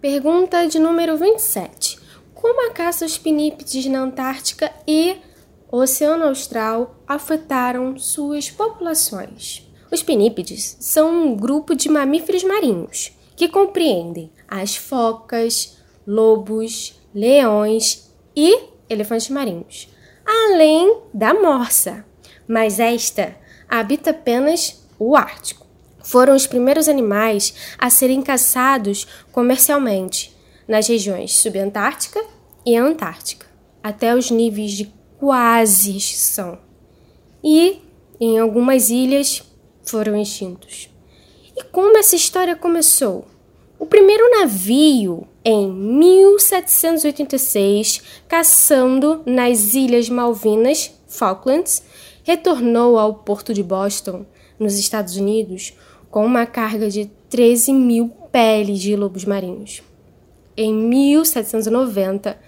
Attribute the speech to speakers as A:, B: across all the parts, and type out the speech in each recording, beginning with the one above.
A: Pergunta de número 27. Como a caça aos pinípedes na Antártica e Oceano Austral afetaram suas populações? Os pinípedes são um grupo de mamíferos marinhos que compreendem as focas, lobos, leões e elefantes marinhos, além da morsa, mas esta habita apenas o Ártico foram os primeiros animais a serem caçados comercialmente nas regiões subantártica e antártica, até os níveis de quase extinção. E, em algumas ilhas, foram extintos. E como essa história começou? O primeiro navio, em 1786, caçando nas Ilhas Malvinas, Falklands, retornou ao porto de Boston, nos Estados Unidos, com uma carga de 13 mil peles de lobos marinhos. Em 1790,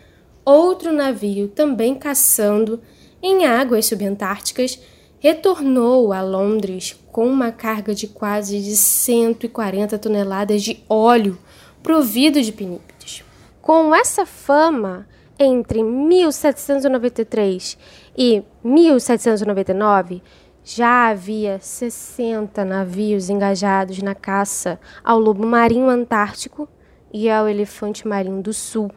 A: outro navio, também caçando em águas subantárticas, retornou a Londres com uma carga de quase de 140 toneladas de óleo provido de pinípedes. Com essa fama, entre 1793 e 1799, já havia 60 navios engajados na caça ao lobo marinho antártico e ao elefante marinho do sul,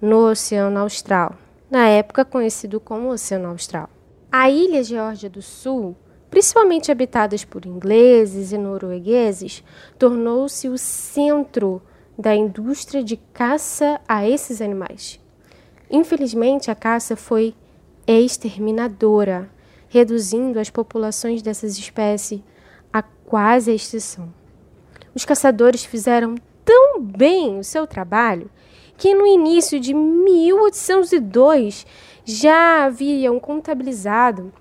A: no Oceano Austral, na época conhecido como Oceano Austral. A ilha Geórgia do Sul, principalmente habitadas por ingleses e noruegueses, tornou-se o centro da indústria de caça a esses animais. Infelizmente, a caça foi exterminadora reduzindo as populações dessas espécies a quase extinção. Os caçadores fizeram tão bem o seu trabalho que no início de 1802 já haviam contabilizado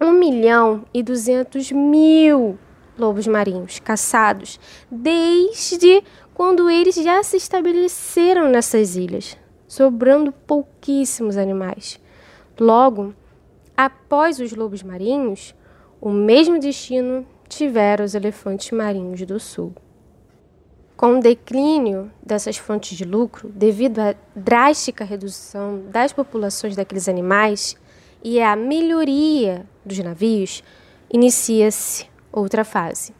A: 1 milhão e 200 mil lobos marinhos caçados desde quando eles já se estabeleceram nessas ilhas, sobrando pouquíssimos animais. Logo, Após os lobos marinhos, o mesmo destino tiveram os elefantes marinhos do sul. Com o declínio dessas fontes de lucro, devido à drástica redução das populações daqueles animais e à melhoria dos navios, inicia-se outra fase.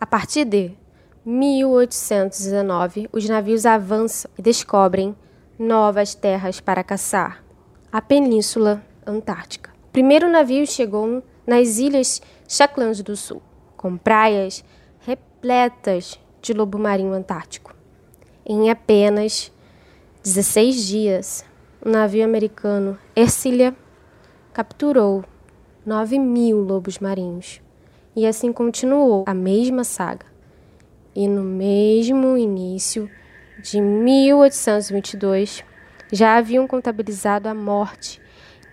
A: A partir de 1819, os navios avançam e descobrem novas terras para caçar a Península Antártica primeiro navio chegou nas ilhas Shetland do Sul, com praias repletas de lobo marinho antártico. Em apenas 16 dias, o navio americano Ercilia capturou 9 mil lobos marinhos. E assim continuou a mesma saga. E no mesmo início de 1822, já haviam contabilizado a morte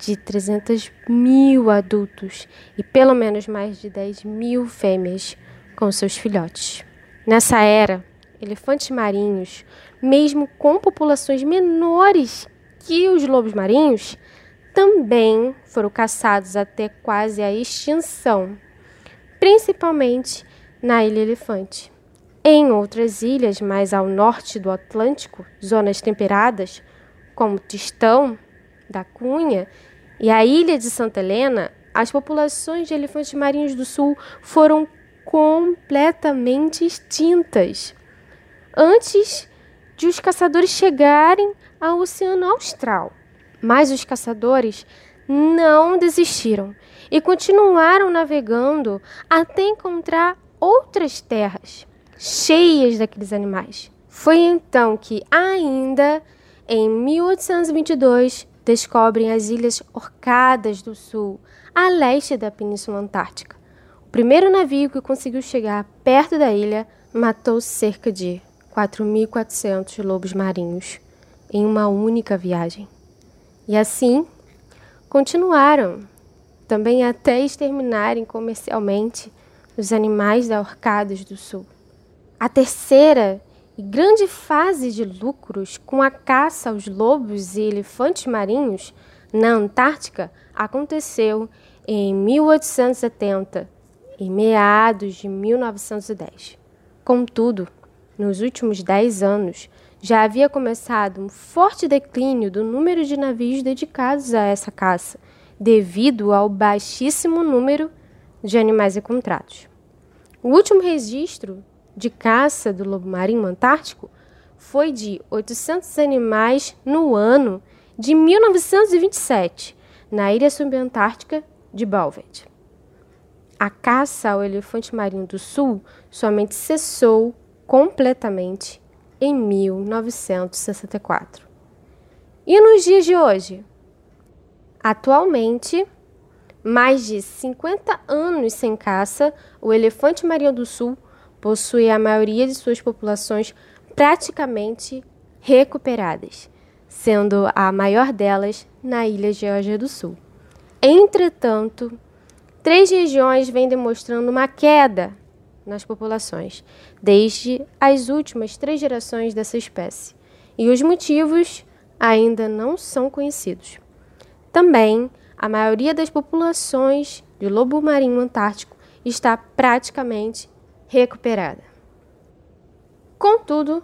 A: de 300 mil adultos e pelo menos mais de 10 mil fêmeas com seus filhotes. Nessa era, elefantes marinhos, mesmo com populações menores que os lobos marinhos, também foram caçados até quase a extinção, principalmente na Ilha Elefante. Em outras ilhas mais ao norte do Atlântico, zonas temperadas, como Tistão, da Cunha e a ilha de Santa Helena, as populações de elefantes marinhos do sul foram completamente extintas antes de os caçadores chegarem ao Oceano Austral. Mas os caçadores não desistiram e continuaram navegando até encontrar outras terras cheias daqueles animais. Foi então que, ainda em 1822, descobrem as Ilhas Orcadas do Sul, a leste da Península Antártica. O primeiro navio que conseguiu chegar perto da ilha matou cerca de 4.400 lobos marinhos em uma única viagem. E assim continuaram, também até exterminarem comercialmente os animais da Orcadas do Sul. A terceira grande fase de lucros com a caça aos lobos e elefantes marinhos na Antártica aconteceu em 1870 e meados de 1910. Contudo, nos últimos dez anos, já havia começado um forte declínio do número de navios dedicados a essa caça, devido ao baixíssimo número de animais encontrados. O último registro de caça do lobo marinho antártico foi de 800 animais no ano de 1927, na ilha subantártica de Balvet. A caça ao elefante marinho do sul somente cessou completamente em 1964. E nos dias de hoje? Atualmente, mais de 50 anos sem caça, o elefante marinho do sul possui a maioria de suas populações praticamente recuperadas, sendo a maior delas na ilha Geórgia do Sul. Entretanto, três regiões vêm demonstrando uma queda nas populações, desde as últimas três gerações dessa espécie, e os motivos ainda não são conhecidos. Também, a maioria das populações de lobo marinho antártico está praticamente recuperada. Contudo,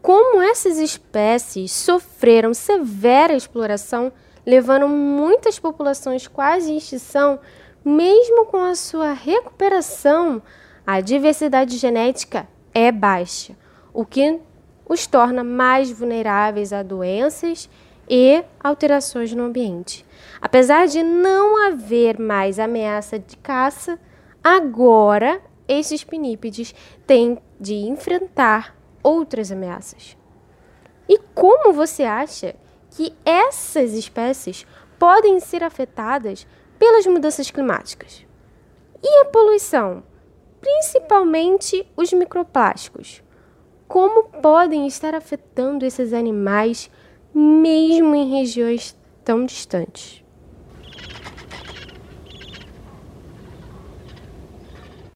A: como essas espécies sofreram severa exploração, levando muitas populações quase em extinção, mesmo com a sua recuperação, a diversidade genética é baixa, o que os torna mais vulneráveis a doenças e alterações no ambiente. Apesar de não haver mais ameaça de caça, agora esses pinípedes têm de enfrentar outras ameaças. E como você acha que essas espécies podem ser afetadas pelas mudanças climáticas? E a poluição? principalmente os microplásticos. Como podem estar afetando esses animais mesmo em regiões tão distantes?